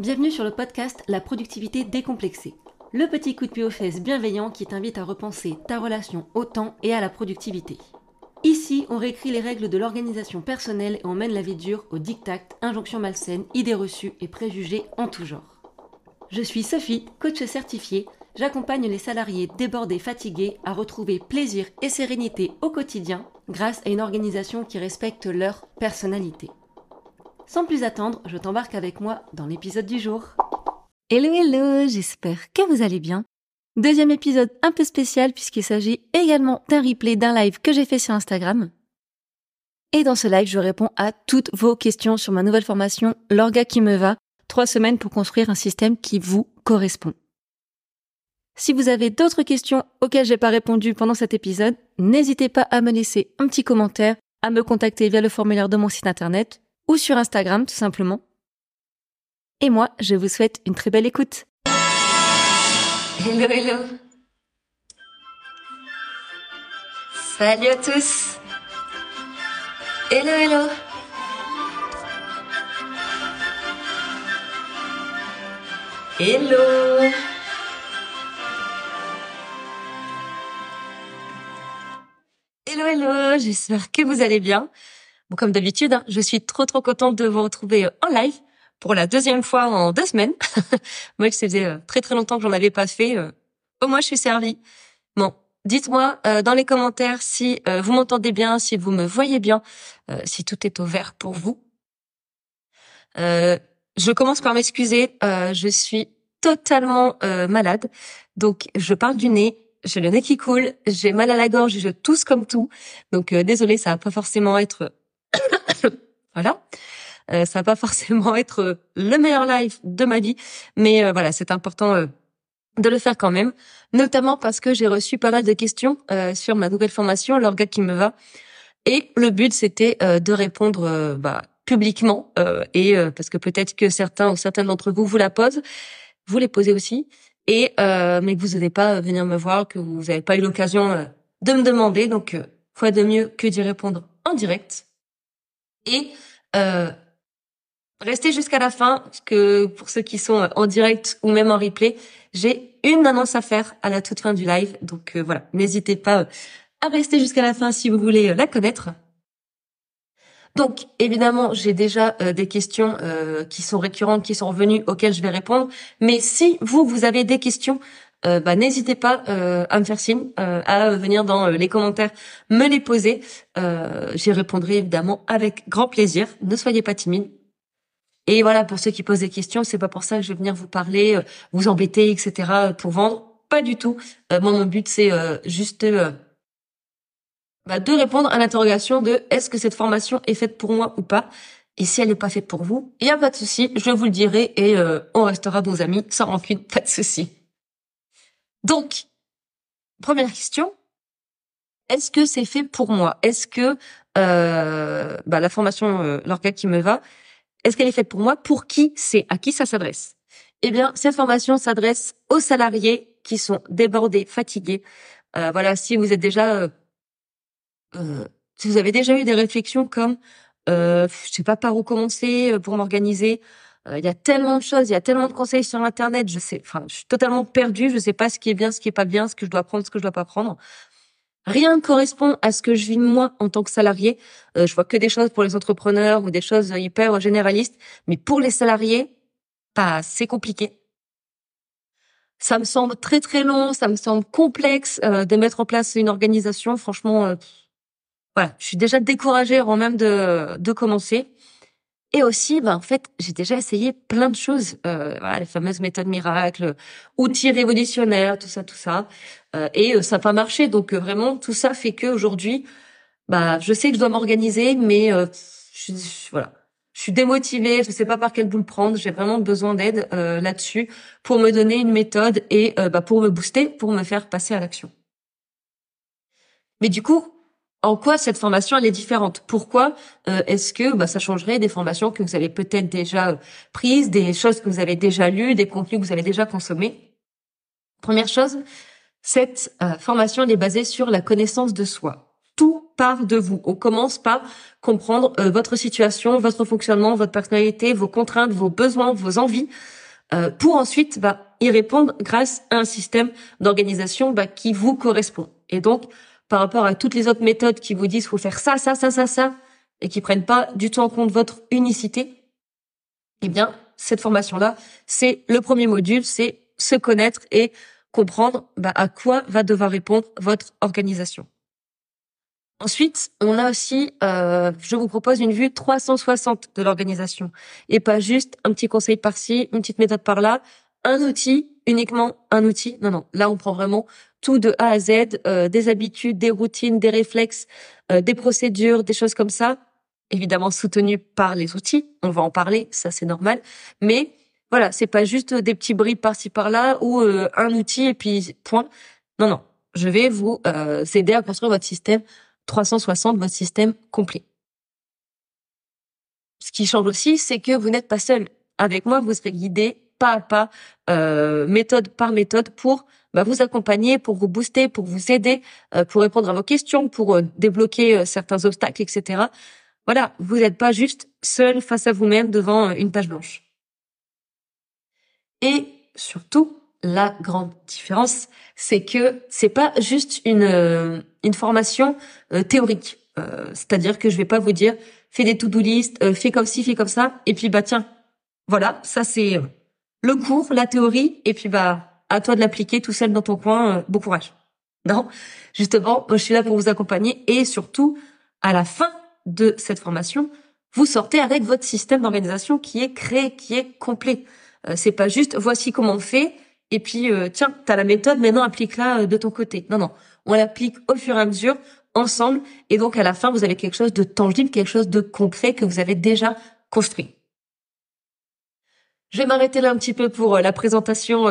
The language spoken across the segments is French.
Bienvenue sur le podcast La productivité décomplexée. Le petit coup de pied aux fesses bienveillant qui t'invite à repenser ta relation au temps et à la productivité. Ici, on réécrit les règles de l'organisation personnelle et on mène la vie dure au diktat, injonctions malsaines, idées reçues et préjugés en tout genre. Je suis Sophie, coach certifiée. J'accompagne les salariés débordés, fatigués à retrouver plaisir et sérénité au quotidien grâce à une organisation qui respecte leur personnalité. Sans plus attendre, je t'embarque avec moi dans l'épisode du jour. Hello hello, j'espère que vous allez bien. Deuxième épisode un peu spécial puisqu'il s'agit également d'un replay d'un live que j'ai fait sur Instagram. Et dans ce live, je réponds à toutes vos questions sur ma nouvelle formation L'orga qui me va, trois semaines pour construire un système qui vous correspond. Si vous avez d'autres questions auxquelles j'ai pas répondu pendant cet épisode, n'hésitez pas à me laisser un petit commentaire, à me contacter via le formulaire de mon site internet ou sur Instagram tout simplement. Et moi, je vous souhaite une très belle écoute. Hello, hello. Salut à tous. Hello, hello. Hello. Hello, hello. J'espère que vous allez bien. Comme d'habitude, hein, je suis trop trop contente de vous retrouver euh, en live pour la deuxième fois en deux semaines. Moi, ça faisait euh, très très longtemps que j'en avais pas fait. Euh, au moins, je suis servie. Bon, dites-moi dans les commentaires si vous m'entendez bien, si vous me voyez bien, si tout est au vert pour vous. je commence par m'excuser. je suis totalement malade, donc je parle du nez. J'ai le nez qui coule, j'ai mal à la gorge, je tousse comme tout. Donc désolé, ça va pas forcément être voilà. Euh, ça va pas forcément être euh, le meilleur live de ma vie, mais euh, voilà, c'est important euh, de le faire quand même, notamment parce que j'ai reçu pas mal de questions sur ma nouvelle formation, l'orga qui me va, et le but c'était de répondre bah, publiquement et parce que peut-être que certains ou certaines d'entre vous vous la posent, vous les posez aussi, et mais que vous n'allez pas venir me voir, que vous n'avez pas eu l'occasion de me demander, donc quoi de mieux que d'y répondre en direct et euh, restez jusqu'à la fin, que pour ceux qui sont en direct ou même en replay, j'ai une annonce à faire à la toute fin du live. Donc euh, voilà, n'hésitez pas euh, à rester jusqu'à la fin si vous voulez euh, la connaître. Donc évidemment, j'ai déjà des questions qui sont récurrentes, qui sont revenues, auxquelles je vais répondre. Mais si vous, vous avez des questions euh, bah, n'hésitez pas euh, à me faire signe, euh, à venir dans les commentaires me les poser. J'y répondrai évidemment avec grand plaisir. Ne soyez pas timide. Et voilà, pour ceux qui posent des questions, c'est pas pour ça que je vais venir vous parler, vous embêter, etc. pour vendre. Pas du tout. moi, mon but, c'est juste bah, de répondre à l'interrogation de est-ce que cette formation est faite pour moi ou pas? Et si elle n'est pas faite pour vous, il n'y a pas de souci, je vous le dirai et on restera bons amis sans rancune, pas de souci. Donc, première question, est-ce que c'est fait pour moi? Est-ce que euh, bah, la formation euh, qui me va, est-ce qu'elle est faite pour moi? Pour qui? C'est À qui ça s'adresse? Eh bien, cette formation s'adresse aux salariés qui sont débordés, fatigués. Euh, voilà, si vous êtes déjà, euh, euh si vous avez déjà eu des réflexions comme, euh, je sais pas par où commencer pour m'organiser, il y a tellement de choses, il y a tellement de conseils sur Internet. Je sais, enfin, je suis totalement perdue. Je sais pas ce qui est bien, ce qui est pas bien, ce que je dois prendre, ce que je dois pas prendre. Rien ne correspond à ce que je vis moi en tant que salarié. Euh, je vois que des choses pour les entrepreneurs ou des choses hyper généralistes, mais pour les salariés, pas, c'est compliqué. Ça me semble très très long, ça me semble complexe euh, de mettre en place une organisation. Franchement, euh, voilà, je suis déjà découragée avant même de, de commencer. Et aussi, ben, en fait, j'ai déjà essayé plein de choses, euh, voilà, les fameuses méthodes miracles, outils révolutionnaires, tout ça, tout ça, euh, et euh, ça n'a pas marché. Donc euh, vraiment, tout ça fait que aujourd'hui, bah, je sais que je dois m'organiser, mais je, voilà, je suis démotivée, je sais pas par quel bout le prendre. J'ai vraiment besoin d'aide là-dessus pour me donner une méthode et bah, pour me booster, pour me faire passer à l'action. Mais du coup, en quoi cette formation elle est différente? Pourquoi euh, est-ce que bah, ça changerait des formations que vous avez peut-être déjà euh, prises, des choses que vous avez déjà lues, des contenus que vous avez déjà consommés? Première chose, cette euh, formation elle est basée sur la connaissance de soi. Tout part de vous. On commence par comprendre euh, votre situation, votre fonctionnement, votre personnalité, vos contraintes, vos besoins, vos envies, euh, pour ensuite bah, y répondre grâce à un système d'organisation bah, qui vous correspond. Et donc, par rapport à toutes les autres méthodes qui vous disent faut faire ça, ça, ça, ça, ça, et qui prennent pas du tout en compte votre unicité, eh bien, cette formation-là, c'est le premier module, c'est se connaître et comprendre bah, à quoi va devoir répondre votre organisation. Ensuite, on a aussi, euh, je vous propose une vue 360 de l'organisation et pas juste un petit conseil par-ci, une petite méthode par-là, un outil, uniquement un outil. Non, non, là on prend vraiment tout de A à Z, euh, des habitudes, des routines, des réflexes, euh, des procédures, des choses comme ça, évidemment soutenues par les outils. On va en parler, ça c'est normal, mais voilà, c'est pas juste des petits bribes par-ci par-là ou un outil et puis point. Non, non, je vais vous aider à construire votre système 360 votre système complet. Ce qui change aussi, c'est que vous n'êtes pas seul. Avec moi, vous serez guidé pas à pas, euh, méthode par méthode, pour bah, vous accompagner, pour vous booster, pour vous aider, euh, pour répondre à vos questions, pour euh, débloquer certains obstacles, etc. Voilà, vous n'êtes pas juste seul face à vous-même devant une page blanche. Et surtout, la grande différence, c'est que c'est pas juste une formation théorique. C'est-à-dire que je vais pas vous dire fais des to-do list, fais comme ci, fais comme ça, et puis bah tiens, voilà, ça c'est le cours, la théorie, et puis bah à toi de l'appliquer tout seul dans ton coin. bon courage. Non, justement, je suis là pour vous accompagner et surtout à la fin de cette formation, vous sortez avec votre système d'organisation qui est créé, qui est complet. c'est pas juste voici comment on fait et puis euh, tiens, tu as la méthode, maintenant applique-la euh, de ton côté. Non, non, on l'applique au fur et à mesure, ensemble, et donc à la fin, vous avez quelque chose de tangible, quelque chose de concret que vous avez déjà construit. Je vais m'arrêter là un petit peu pour euh, la présentation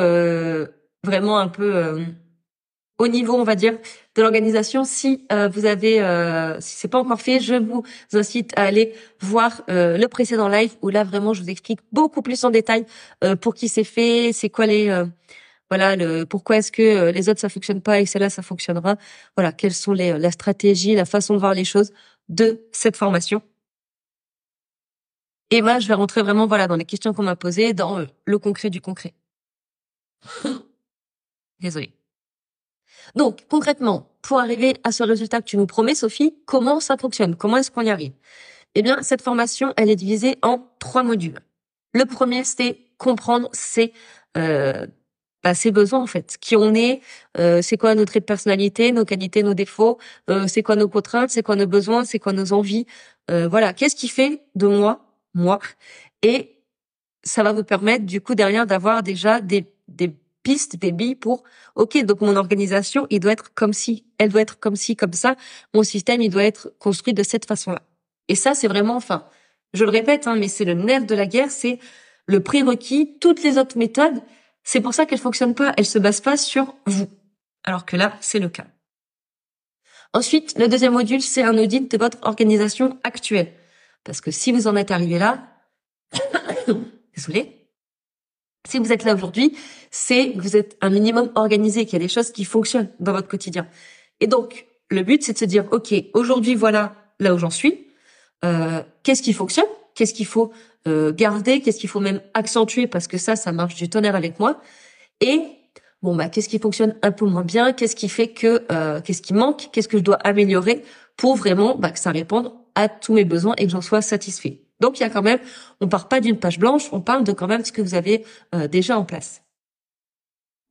vraiment un peu au niveau, on va dire, de l'organisation. Si euh, vous avez, euh, si c'est pas encore fait, je vous incite à aller voir euh, le précédent live où là vraiment je vous explique beaucoup plus en détail euh, pour qui c'est fait, c'est quoi les, voilà, le pourquoi est-ce que les autres ça fonctionne pas et celle-là ça fonctionnera. Voilà, quelles sont les la stratégie, la façon de voir les choses de cette formation. Et moi, je vais rentrer vraiment voilà dans les questions qu'on m'a posées, dans le concret du concret. Désolée. Donc, concrètement, pour arriver à ce résultat que tu nous promets, Sophie, comment ça fonctionne? Comment est-ce qu'on y arrive? Eh bien, cette formation, elle est divisée en trois modules. Le premier, c'est comprendre ses, euh, bah, ses besoins, en fait. Qui on est, euh, c'est quoi nos traits de personnalité, nos qualités, nos défauts, euh, c'est quoi nos contraintes, c'est quoi nos besoins, c'est quoi nos envies. Euh, voilà, qu'est-ce qui fait de moi, moi Et ça va vous permettre, du coup, derrière, d'avoir déjà des, des pistes, des billes pour, ok, donc mon organisation, il doit être comme si, elle doit être comme si, comme ça, mon système, il doit être construit de cette façon-là. Et ça, c'est vraiment, enfin, je le répète, hein, mais c'est le nerf de la guerre, c'est le prérequis. Toutes les autres méthodes, c'est pour ça qu'elles fonctionnent pas, elles se basent pas sur vous. Alors que là, c'est le cas. Ensuite, le deuxième module, c'est un audit de votre organisation actuelle. Parce que si vous en êtes arrivé là, désolé, si vous êtes là aujourd'hui, c'est que vous êtes un minimum organisé, qu'il y a des choses qui fonctionnent dans votre quotidien. Et donc, le but, c'est de se dire, OK, aujourd'hui, voilà là où j'en suis. Euh, qu'est-ce qui fonctionne? Qu'est-ce qu'il faut euh, garder? Qu'est-ce qu'il faut même accentuer? Parce que ça, ça marche du tonnerre avec moi. Et bon, bah, qu'est-ce qui fonctionne un peu moins bien? Qu'est-ce qui fait que, euh, qu'est-ce qui manque? Qu'est-ce que je dois améliorer pour vraiment bah, que ça réponde à tous mes besoins et que j'en sois satisfait donc il y a quand même, on part pas d'une page blanche, on parle de quand même ce que vous avez euh, déjà en place.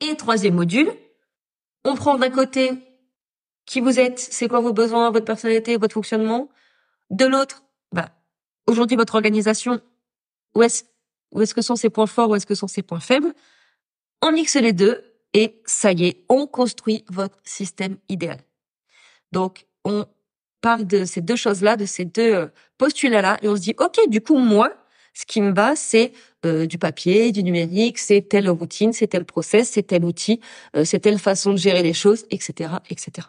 Et troisième module, on prend d'un côté qui vous êtes, c'est quoi vos besoins, votre personnalité, votre fonctionnement. De l'autre, bah, aujourd'hui votre organisation, où est-ce où est-ce que sont ses points forts, où est-ce que sont ses points faibles. On mixe les deux et ça y est, on construit votre système idéal. Donc on parle de ces deux choses-là, de ces deux euh, postulats-là, et on se dit, OK, du coup, moi, ce qui me va, c'est euh, du papier, du numérique, c'est telle routine, c'est tel process, c'est tel outil, euh, c'est telle façon de gérer les choses, etc., etc.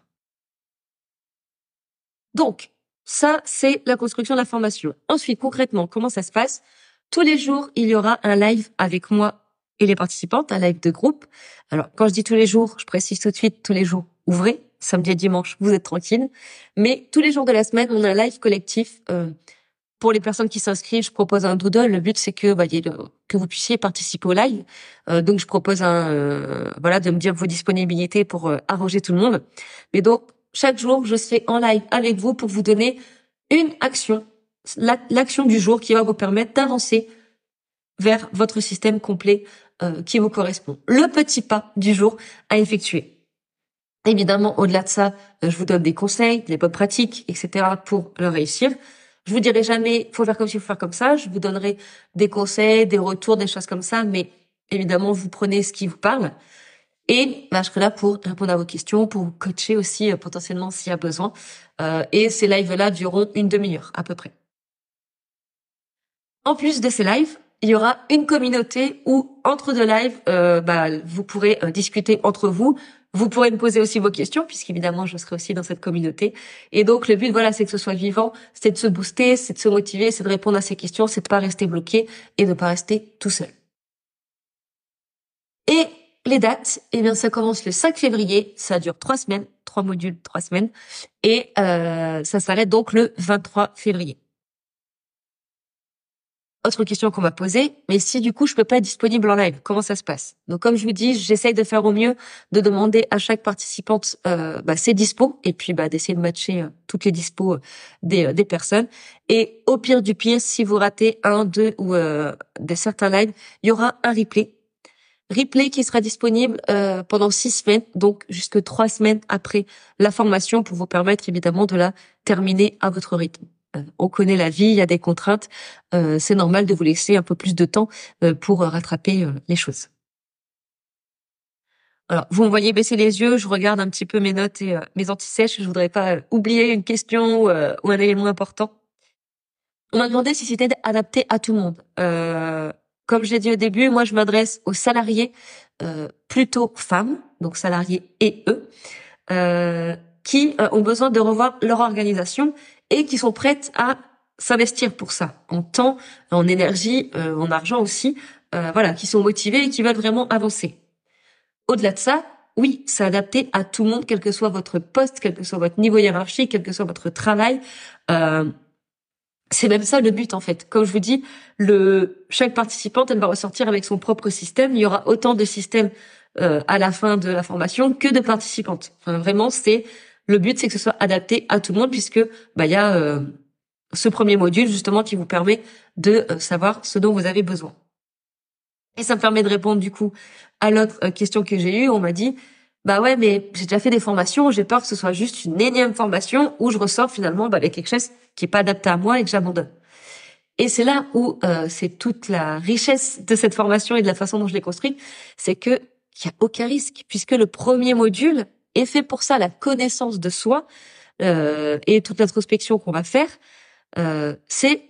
Donc, ça, c'est la construction de la formation. Ensuite, concrètement, comment ça se passe? Tous les jours, il y aura un live avec moi et les participantes, un live de groupe. Alors, quand je dis tous les jours, je précise tout de suite, tous les jours, ouvrez, samedi et dimanche, vous êtes tranquille. Mais tous les jours de la semaine, on a un live collectif. Euh, pour les personnes qui s'inscrivent, je propose un doodle. Le but, c'est que, bah, que vous puissiez participer au live. Euh, donc, je propose un, euh, voilà, de me dire vos disponibilités pour arranger tout le monde. Mais donc, chaque jour, je serai en live avec vous pour vous donner une action, l'action du jour qui va vous permettre d'avancer vers votre système complet euh, qui vous correspond. Le petit pas du jour à effectuer. Évidemment, au-delà de ça, euh, je vous donne des conseils, des bonnes pratiques, etc. pour le réussir. Je vous dirai jamais, faut faire comme ci, faut faire comme ça. Je vous donnerai des conseils, des retours, des choses comme ça, mais évidemment, vous prenez ce qui vous parle. Et bah, je serai là pour répondre à vos questions, pour vous coacher aussi euh, potentiellement s'il y a besoin. Euh, et ces lives-là dureront une demi-heure à peu près. En plus de ces lives, il y aura une communauté où entre deux lives, euh, bah, vous pourrez euh, discuter entre vous. Vous pourrez me poser aussi vos questions, puisqu'évidemment, je serai aussi dans cette communauté. Et donc, le but, voilà, c'est que ce soit vivant, c'est de se booster, c'est de se motiver, c'est de répondre à ces questions, c'est de pas rester bloqué et de pas rester tout seul. Et les dates, eh bien, ça commence le 5 février, ça dure trois semaines, trois modules, trois semaines, et euh, ça s'arrête donc le 23 février. Autre question qu'on m'a posée, mais si du coup je peux pas être disponible en live, comment ça se passe? Donc comme je vous dis, j'essaye de faire au mieux, de demander à chaque participante euh, bah, ses dispos et puis bah, d'essayer de matcher euh, toutes les dispos euh, des, euh, des personnes. Et au pire du pire, si vous ratez un, deux ou des certains lives, il y aura un replay replay qui sera disponible pendant six semaines, donc jusque trois semaines après la formation pour vous permettre évidemment de la terminer à votre rythme. Euh, on connaît la vie, il y a des contraintes, euh, c'est normal de vous laisser un peu plus de temps pour rattraper les choses. Alors, vous me voyez baisser les yeux, je regarde un petit peu mes notes et mes antisèches, je voudrais pas oublier une question ou, un élément important. On m'a demandé si c'était adapté à tout le monde. Comme je l'ai dit au début, moi je m'adresse aux salariés euh, plutôt femmes, donc salariés et eux, euh, qui euh, ont besoin de revoir leur organisation et qui sont prêtes à s'investir pour ça, en temps, en énergie, en argent aussi, voilà, qui sont motivés et qui veulent vraiment avancer. Au-delà de ça, oui, c'est adapté à tout le monde, quel que soit votre poste, quel que soit votre niveau hiérarchique, quel que soit votre travail. Euh, c'est même ça le but en fait. Comme je vous dis, le chaque participante elle va ressortir avec son propre système. Il y aura autant de systèmes euh, à la fin de la formation que de participantes. Enfin, vraiment, c'est le but, c'est que ce soit adapté à tout le monde puisque bah il y a euh, ce premier module justement qui vous permet de euh, savoir ce dont vous avez besoin. Et ça me permet de répondre du coup à l'autre question que j'ai eue. On m'a dit bah ouais, mais j'ai déjà fait des formations, j'ai peur que ce soit juste une énième formation où je ressors finalement bah, avec quelque chose qui est pas adapté à moi et que j'abandonne. Et c'est là où euh, c'est toute la richesse de cette formation et de la façon dont je l'ai construite, c'est que il y a aucun risque puisque le premier module est fait pour ça, la connaissance de soi euh, et toute l'introspection qu'on va faire, euh, c'est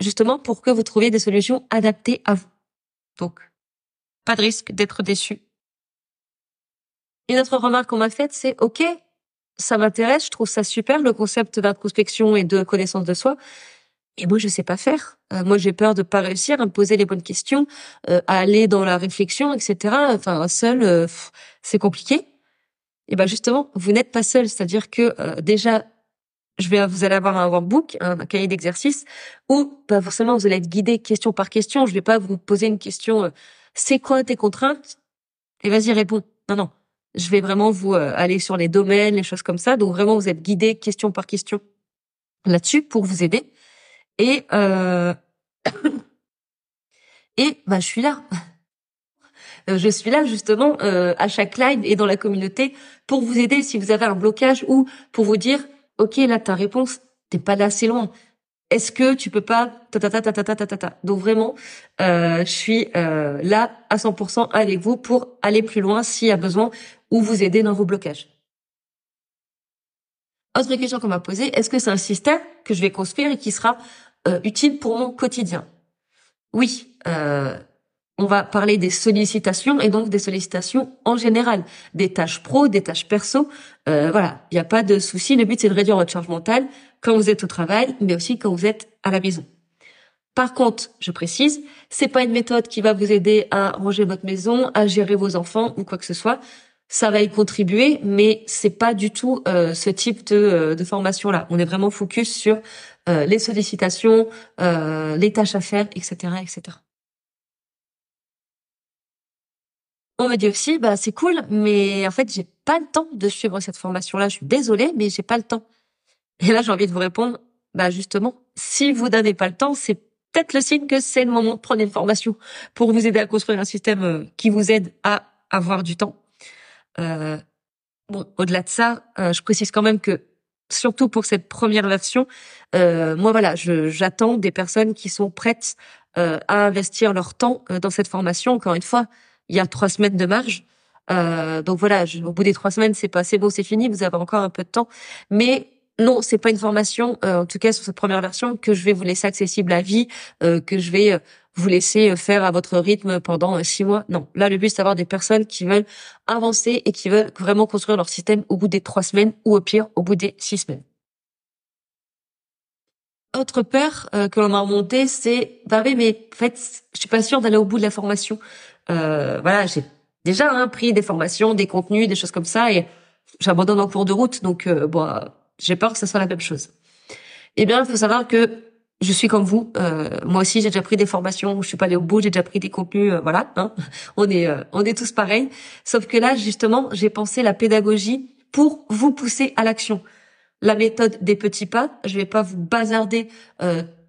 justement pour que vous trouviez des solutions adaptées à vous. Donc, pas de risque d'être déçu une autre remarque qu'on m'a faite, c'est OK, ça m'intéresse, je trouve ça super le concept d'introspection et de connaissance de soi. Et moi, je sais pas faire. Euh, moi, j'ai peur de pas réussir à me poser les bonnes questions, euh, à aller dans la réflexion, etc. Enfin, seul, euh, c'est compliqué. Et ben justement, vous n'êtes pas seul. C'est-à-dire que déjà, je vais, vous allez avoir un workbook, un, cahier d'exercice, où pas forcément vous allez être guidé question par question. Je vais pas vous poser une question. c'est quoi tes contraintes? Et vas-y, réponds. Non, non. Je vais vraiment vous euh, aller sur les domaines, les choses comme ça. Donc vraiment, vous êtes guidé question par question là-dessus pour vous aider. Et euh... et bah je suis là. Je suis là justement euh, à chaque live et dans la communauté pour vous aider si vous avez un blocage ou pour vous dire ok là ta réponse t'es pas là assez loin. Est-ce que tu peux pas ta ta ta ta ta ta ta ta donc vraiment euh, je suis euh, là à 100% avec vous pour aller plus loin s'il y a besoin ou vous aider dans vos blocages. Autre question qu'on m'a posée est-ce que c'est un système que je vais construire et qui sera euh, utile pour mon quotidien? Oui euh, on va parler des sollicitations et donc des sollicitations en général, des tâches pro, des tâches perso. Euh, voilà, il n'y a pas de souci. Le but c'est de réduire votre charge mentale quand vous êtes au travail, mais aussi quand vous êtes à la maison. Par contre, je précise, c'est pas une méthode qui va vous aider à ranger votre maison, à gérer vos enfants ou quoi que ce soit. ça va y contribuer, mais c'est pas du tout euh, ce type de, euh, formation là. On est vraiment focus sur les sollicitations, les tâches à faire, etc., etc. On me dit aussi, bah c'est cool, mais en fait j'ai pas le temps de suivre cette formation là. Je suis désolée, mais j'ai pas le temps. Et là j'ai envie de vous répondre, bah justement, si vous n'avez pas le temps, c'est peut-être le signe que c'est le moment de prendre une formation pour vous aider à construire un système qui vous aide à avoir du temps euh, bon, au-delà de ça, euh, je précise quand même que surtout pour cette première version, euh, moi voilà, j'attends des personnes qui sont prêtes euh, à investir leur temps dans cette formation. Encore une fois, il y a trois semaines de marge. donc voilà, au bout des trois semaines, c'est pas c'est bon, c'est fini. Vous avez encore un peu de temps, mais non, c'est pas une formation, en tout cas sur cette première version, que je vais vous laisser accessible à vie, que je vais vous laisser euh, faire à votre rythme pendant euh, six mois. Non, là le but c'est d'avoir des personnes qui veulent avancer et qui veulent vraiment construire leur système au bout des trois semaines ou au pire au bout des six semaines. Autre peur euh, que l'on m'a remonté, c'est bah oui mais en fait je suis pas sûre d'aller au bout de la formation. Euh, voilà, j'ai déjà hein, pris des formations, des contenus, des choses comme ça et j'abandonne en cours de route donc bon j'ai peur que ce soit la même chose. Eh bien, il faut savoir que je suis comme vous. Euh, moi aussi, j'ai déjà pris des formations. Je suis pas allée au bout. J'ai déjà pris des contenus. Euh, voilà, hein. on est euh, on est tous pareils. Sauf que là, justement, j'ai pensé la pédagogie pour vous pousser à l'action. La méthode des petits pas. Je vais pas vous bazarder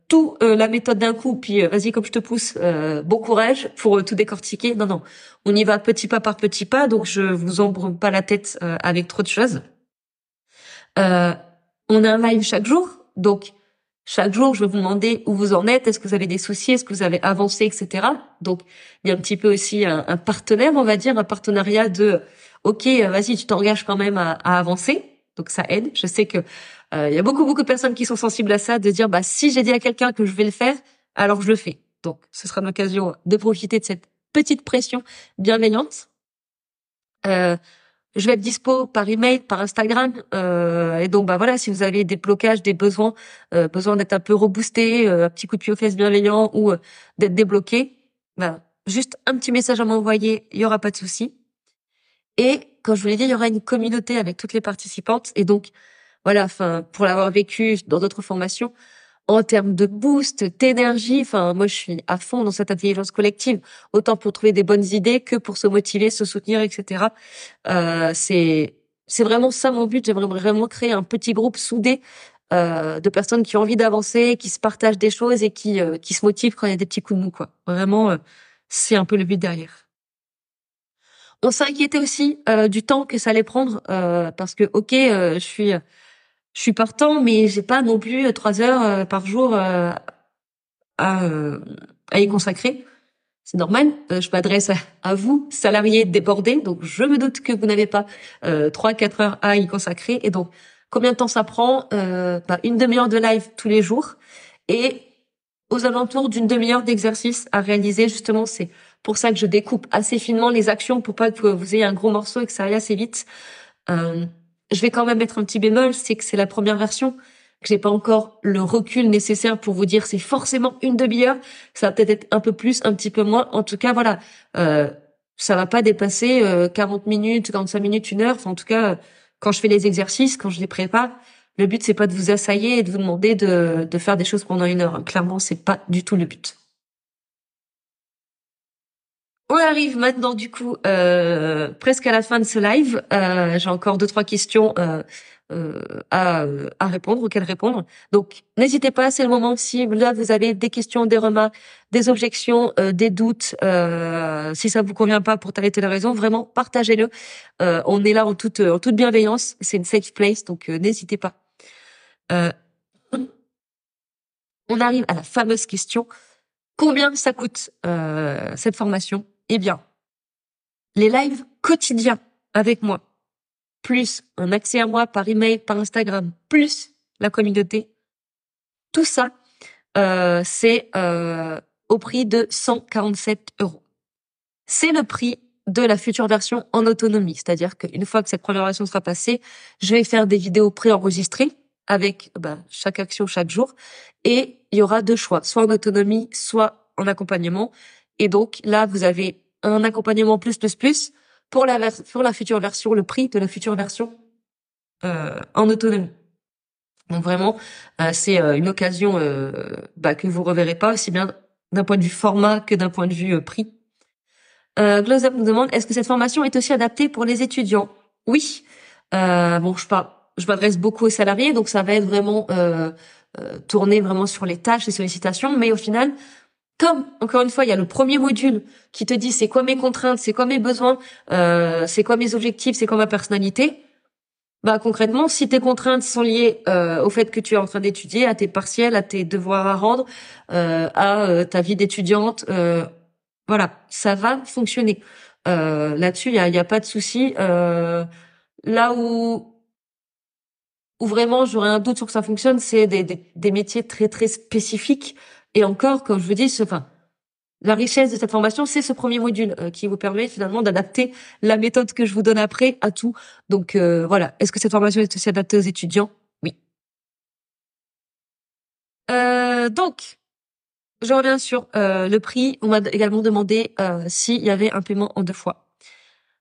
tout la méthode d'un coup. Puis vas-y, comme je te pousse, bon courage pour tout décortiquer. Non, non, on y va petit pas par petit pas. Donc je vous ombre pas la tête avec trop de choses. on a un live chaque jour, donc chaque jour, je vais vous demander où vous en êtes, est-ce que vous avez des soucis, est-ce que vous avez avancé, etc. Donc, il y a un petit peu aussi un, partenaire, on va dire, un partenariat de, ok, vas-y, tu t'engages quand même à, avancer. Donc, ça aide. Je sais que euh, il y a beaucoup, beaucoup de personnes qui sont sensibles à ça, de dire, bah, si j'ai dit à quelqu'un que je vais le faire, alors je le fais. Donc, ce sera l'occasion de profiter de cette petite pression bienveillante. Euh, je vais être dispo par email, par Instagram. Euh, et donc, bah voilà, si vous avez des blocages, des besoins, euh, besoin d'être un peu reboosté, euh, un petit coup de pied aux fesses bienveillant ou euh, d'être débloqué, bah, juste un petit message à m'envoyer, il y aura pas de souci. Et quand je vous l'ai dit, il y aura une communauté avec toutes les participantes. Et donc, voilà, enfin, pour l'avoir vécu dans d'autres formations, en termes de boost, d'énergie. Enfin, moi, je suis à fond dans cette intelligence collective, autant pour trouver des bonnes idées que pour se motiver, se soutenir, etc. Euh, c'est c'est vraiment ça mon but. J'aimerais vraiment créer un petit groupe soudé euh, de personnes qui ont envie d'avancer, qui se partagent des choses et qui euh, qui se motivent quand il y a des petits coups de mou. Quoi. Vraiment, euh, c'est un peu le but derrière. On s'est inquiété aussi euh, du temps que ça allait prendre parce que ok, je suis je suis partant, mais j'ai pas non plus trois heures euh, par jour euh, à, euh, à y consacrer. C'est normal. je m'adresse à, vous, salariés débordés, donc je me doute que vous n'avez pas trois quatre heures à y consacrer. Et donc, combien de temps ça prend bah, Une demi-heure de live tous les jours et aux alentours d'une demi-heure d'exercice à réaliser. Justement, c'est pour ça que je découpe assez finement les actions pour pas que vous ayez un gros morceau et que ça aille assez vite. Euh, je vais quand même mettre un petit bémol, c'est que c'est la première version, que j'ai pas encore le recul nécessaire pour vous dire c'est forcément une demi-heure. Ça va peut-être être un peu plus, un petit peu moins. En tout cas, voilà, euh, ça va pas dépasser 40 euh, minutes, 45 minutes, une heure. En tout cas, quand je fais les exercices, quand je les prépare, le but c'est pas de vous assailler et de vous demander de, de faire des choses pendant une heure. Clairement, c'est pas du tout le but. On arrive maintenant du coup euh, presque à la fin de ce live. Euh, J'ai encore deux trois questions euh, à, à, répondre, auxquelles répondre. Donc n'hésitez pas, c'est le moment si là vous avez des questions, des remarques, des objections, des doutes. Si ça vous convient pas pour telle et telle raison, vraiment partagez-le. on est là en toute en toute bienveillance. C'est une safe place, donc n'hésitez pas. on arrive à la fameuse question combien ça coûte cette formation? Eh bien, les lives quotidiens avec moi, plus un accès à moi par email, par Instagram, plus la communauté, tout ça, euh, c'est euh, au prix de 147 euros. C'est le prix de la future version en autonomie, c'est-à-dire qu'une fois que cette première version sera passée, je vais faire des vidéos préenregistrées avec bah, chaque action chaque jour, et il y aura deux choix, soit en autonomie, soit en accompagnement. Et donc là, vous avez un accompagnement plus plus plus pour la pour la future version, le prix de la future version euh, en autonomie. Donc vraiment, euh, c'est euh, une occasion bah, que vous reverrez pas aussi bien d'un point de vue format que d'un point de vue prix. Euh, Up nous demande est-ce que cette formation est aussi adaptée pour les étudiants? Oui. bon, je parle, je m'adresse beaucoup aux salariés, donc ça va être vraiment tourné vraiment sur les tâches, les sollicitations, mais au final, comme encore une fois, il y a le premier module qui te dit c'est quoi mes contraintes, c'est quoi mes besoins, euh, c'est quoi mes objectifs, c'est quoi ma personnalité. Bah concrètement, si tes contraintes sont liées euh, au fait que tu es en train d'étudier, à tes partiels, à tes devoirs à rendre, euh, à ta vie d'étudiante, voilà, ça va fonctionner. Là-dessus, il y a, y a, pas de souci. là où où vraiment j'aurais un doute sur que ça fonctionne, c'est des, des, des métiers très très spécifiques et encore, comme je vous dis, enfin, la richesse de cette formation, c'est ce premier module euh, qui vous permet finalement d'adapter la méthode que je vous donne après à tout. Donc euh, voilà, est-ce que cette formation est aussi adaptée aux étudiants? Oui. Euh, donc, je reviens sur le prix. On m'a également demandé s'il y avait un paiement en deux fois.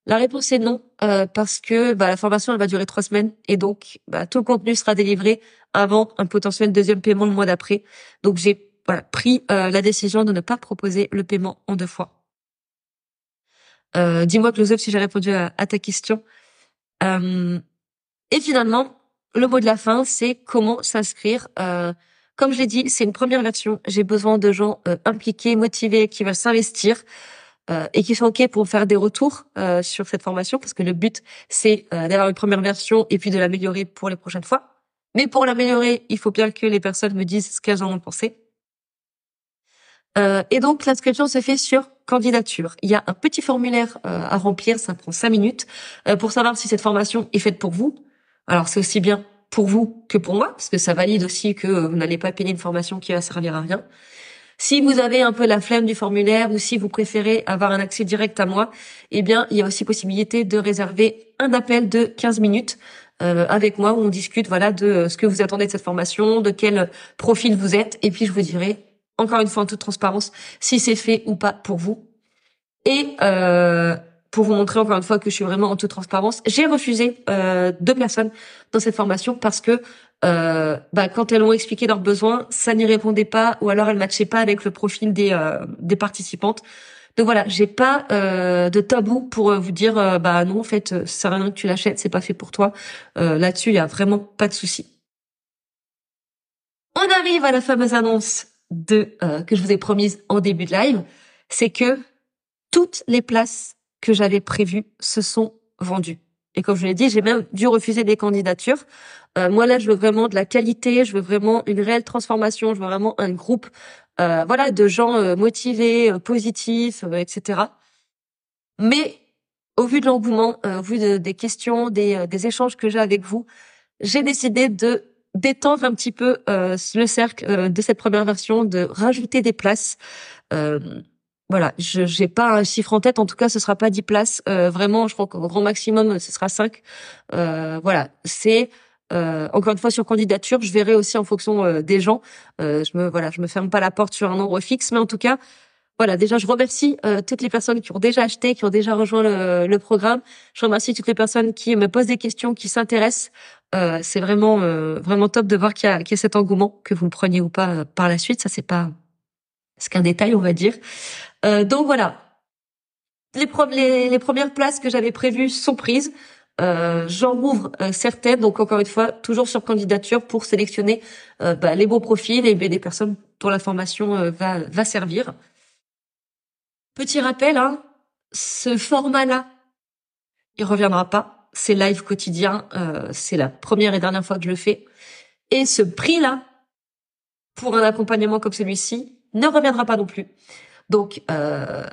La réponse est non, parce que bah, la formation elle va durer trois semaines et donc bah, tout le contenu sera délivré avant un potentiel deuxième paiement le mois d'après. Donc j'ai voilà, pris euh, la décision de ne pas proposer le paiement en deux fois. Euh, Dis-moi, Close si j'ai répondu à, ta question. Euh, et finalement, le mot de la fin, c'est comment s'inscrire. Euh, comme je l'ai dit, c'est une première version. J'ai besoin de gens euh, impliqués, motivés, qui veulent s'investir et qui sont ok pour faire des retours sur cette formation, parce que le but, c'est d'avoir une première version et puis de l'améliorer pour les prochaines fois. Mais pour l'améliorer, il faut bien que les personnes me disent ce qu'elles en ont pensé. Euh, et donc l'inscription se fait sur candidature. Il y a un petit formulaire euh, à remplir, ça prend cinq minutes euh, pour savoir si cette formation est faite pour vous. Alors c'est aussi bien pour vous que pour moi, parce que ça valide aussi que vous n'allez pas payer une formation qui va servir à rien. Si vous avez un peu la flemme du formulaire ou si vous préférez avoir un accès direct à moi, eh bien, il y a aussi possibilité de réserver un appel de 15 minutes avec moi où on discute voilà de ce que vous attendez de cette formation, de quel profil vous êtes et puis je vous dirai encore une fois en toute transparence, si c'est fait ou pas pour vous. Et euh, pour vous montrer encore une fois que je suis vraiment en toute transparence, j'ai refusé euh, deux personnes dans cette formation parce que euh, bah, quand elles ont expliqué leurs besoins, ça n'y répondait pas ou alors elles matchaient pas avec le profil des euh, des participantes. Donc voilà, j'ai pas euh, de tabou pour vous dire bah non en fait ça rien que tu l'achètes, c'est pas fait pour toi. Là-dessus, il y a vraiment pas de souci. On arrive à la fameuse annonce euh, que je vous ai promise en début de live, c'est que toutes les places que j'avais prévues se sont vendues. Et comme je l'ai dit, j'ai même dû refuser des candidatures. Euh, moi là, je veux vraiment de la qualité, je veux vraiment une réelle transformation, je veux vraiment un groupe, euh, voilà, de gens motivés, positifs, etc. Mais au vu de l'engouement, au vu des questions, des échanges que j'ai avec vous, j'ai décidé de d'étendre un petit peu euh, le cercle euh, de cette première version, de rajouter des places. Euh, voilà, je j'ai pas un chiffre en tête. En tout cas, ce sera pas 10 places. vraiment, je crois qu'au grand maximum, ce sera 5. voilà, c'est encore une fois sur candidature. Je verrai aussi en fonction des gens. je me voilà, je me ferme pas la porte sur un nombre fixe, mais en tout cas, voilà, déjà, je remercie euh, toutes les personnes qui ont déjà acheté, qui ont déjà rejoint le, le, programme. Je remercie toutes les personnes qui me posent des questions, qui s'intéressent. Euh, c'est vraiment euh, vraiment top de voir qu'il y, y a cet engouement, que vous le preniez ou pas euh, par la suite. Ça, c'est pas c'est qu'un détail, on va dire. donc voilà, les, premières places que j'avais prévues sont prises. J'en ouvre certaines, donc encore une fois, toujours sur candidature pour sélectionner bah, les bons profils et les personnes dont la formation va, va servir. Petit rappel, hein, ce format-là, il reviendra pas. C'est live quotidien, euh, c'est la première et dernière fois que je le fais. Et ce prix-là, pour un accompagnement comme celui-ci, ne reviendra pas non plus. Donc, euh,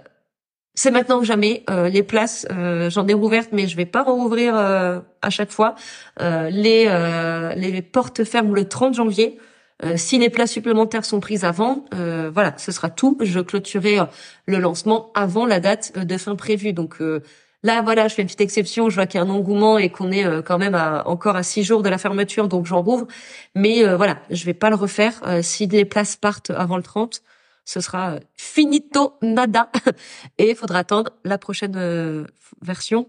c'est maintenant que jamais. Euh, les places, j'en ai ouvertes, mais je vais pas rouvrir à chaque fois. les, les portes ferment le 30 janvier. Euh, si les places supplémentaires sont prises avant, euh, voilà, ce sera tout. Je clôturerai euh, le lancement avant la date de fin prévue. Donc là, voilà, je fais une petite exception. Je vois qu'il y a un engouement et qu'on est quand même encore à six jours de la fermeture, donc j'en rouvre. Mais voilà, je vais pas le refaire. si les places partent avant le 30, ce sera finito nada et il faudra attendre la prochaine version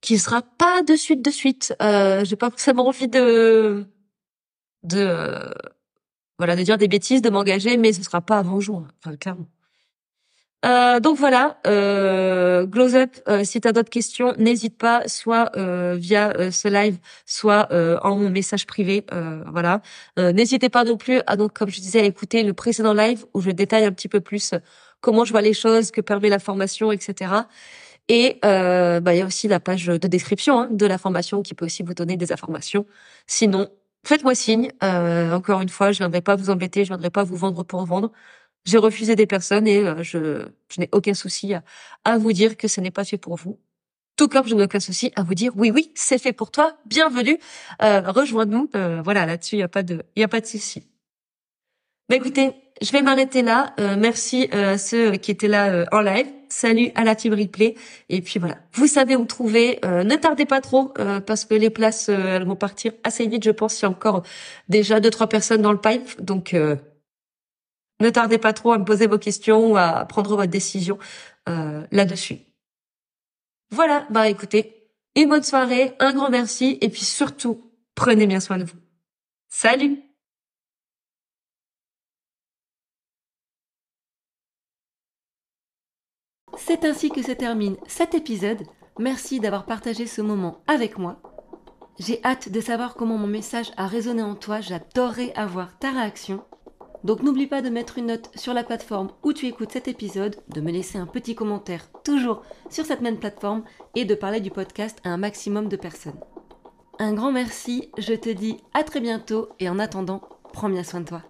qui sera pas de suite de suite. Euh, j'ai pas forcément envie de de voilà de dire des bêtises, de m'engager, mais ce sera pas avant juin, enfin clairement. Euh, donc voilà, euh, Up, euh, si tu as d'autres questions, n'hésite pas, soit euh, via euh, ce live, soit en message privé. voilà. n'hésitez pas non plus à donc, comme je disais, à écouter le précédent live où je détaille un petit peu plus comment je vois les choses, que permet la formation, etc. Et bah, il y a aussi la page de description hein, de la formation qui peut aussi vous donner des informations. Sinon, faites-moi signe. encore une fois, je ne viendrai pas vous embêter, je ne viendrai pas vous vendre pour vendre. J'ai refusé des personnes et euh, je, je n'ai aucun souci à, vous dire que ce n'est pas fait pour vous. Tout comme je n'ai aucun souci à vous dire oui, oui, c'est fait pour toi, bienvenue, euh, rejoins-nous. Euh, voilà, là-dessus, il n'y a pas de, il a pas de souci. Bah écoutez, je vais m'arrêter là. Euh, merci à ceux qui étaient là en live. Salut à la team replay. Et puis voilà, vous savez où trouver. ne tardez pas trop parce que les places elles vont partir assez vite. Je pense il y a encore déjà deux trois personnes dans le pipe. Donc ne tardez pas trop à me poser vos questions ou à prendre votre décision euh, là-dessus. Voilà, bah écoutez, une bonne soirée, un grand merci et puis surtout, prenez bien soin de vous. Salut C'est ainsi que se termine cet épisode. Merci d'avoir partagé ce moment avec moi. J'ai hâte de savoir comment mon message a résonné en toi. J'adorerais avoir ta réaction. Donc n'oublie pas de mettre une note sur la plateforme où tu écoutes cet épisode, de me laisser un petit commentaire toujours sur cette même plateforme et de parler du podcast à un maximum de personnes. Un grand merci, je te dis à très bientôt et en attendant, prends bien soin de toi.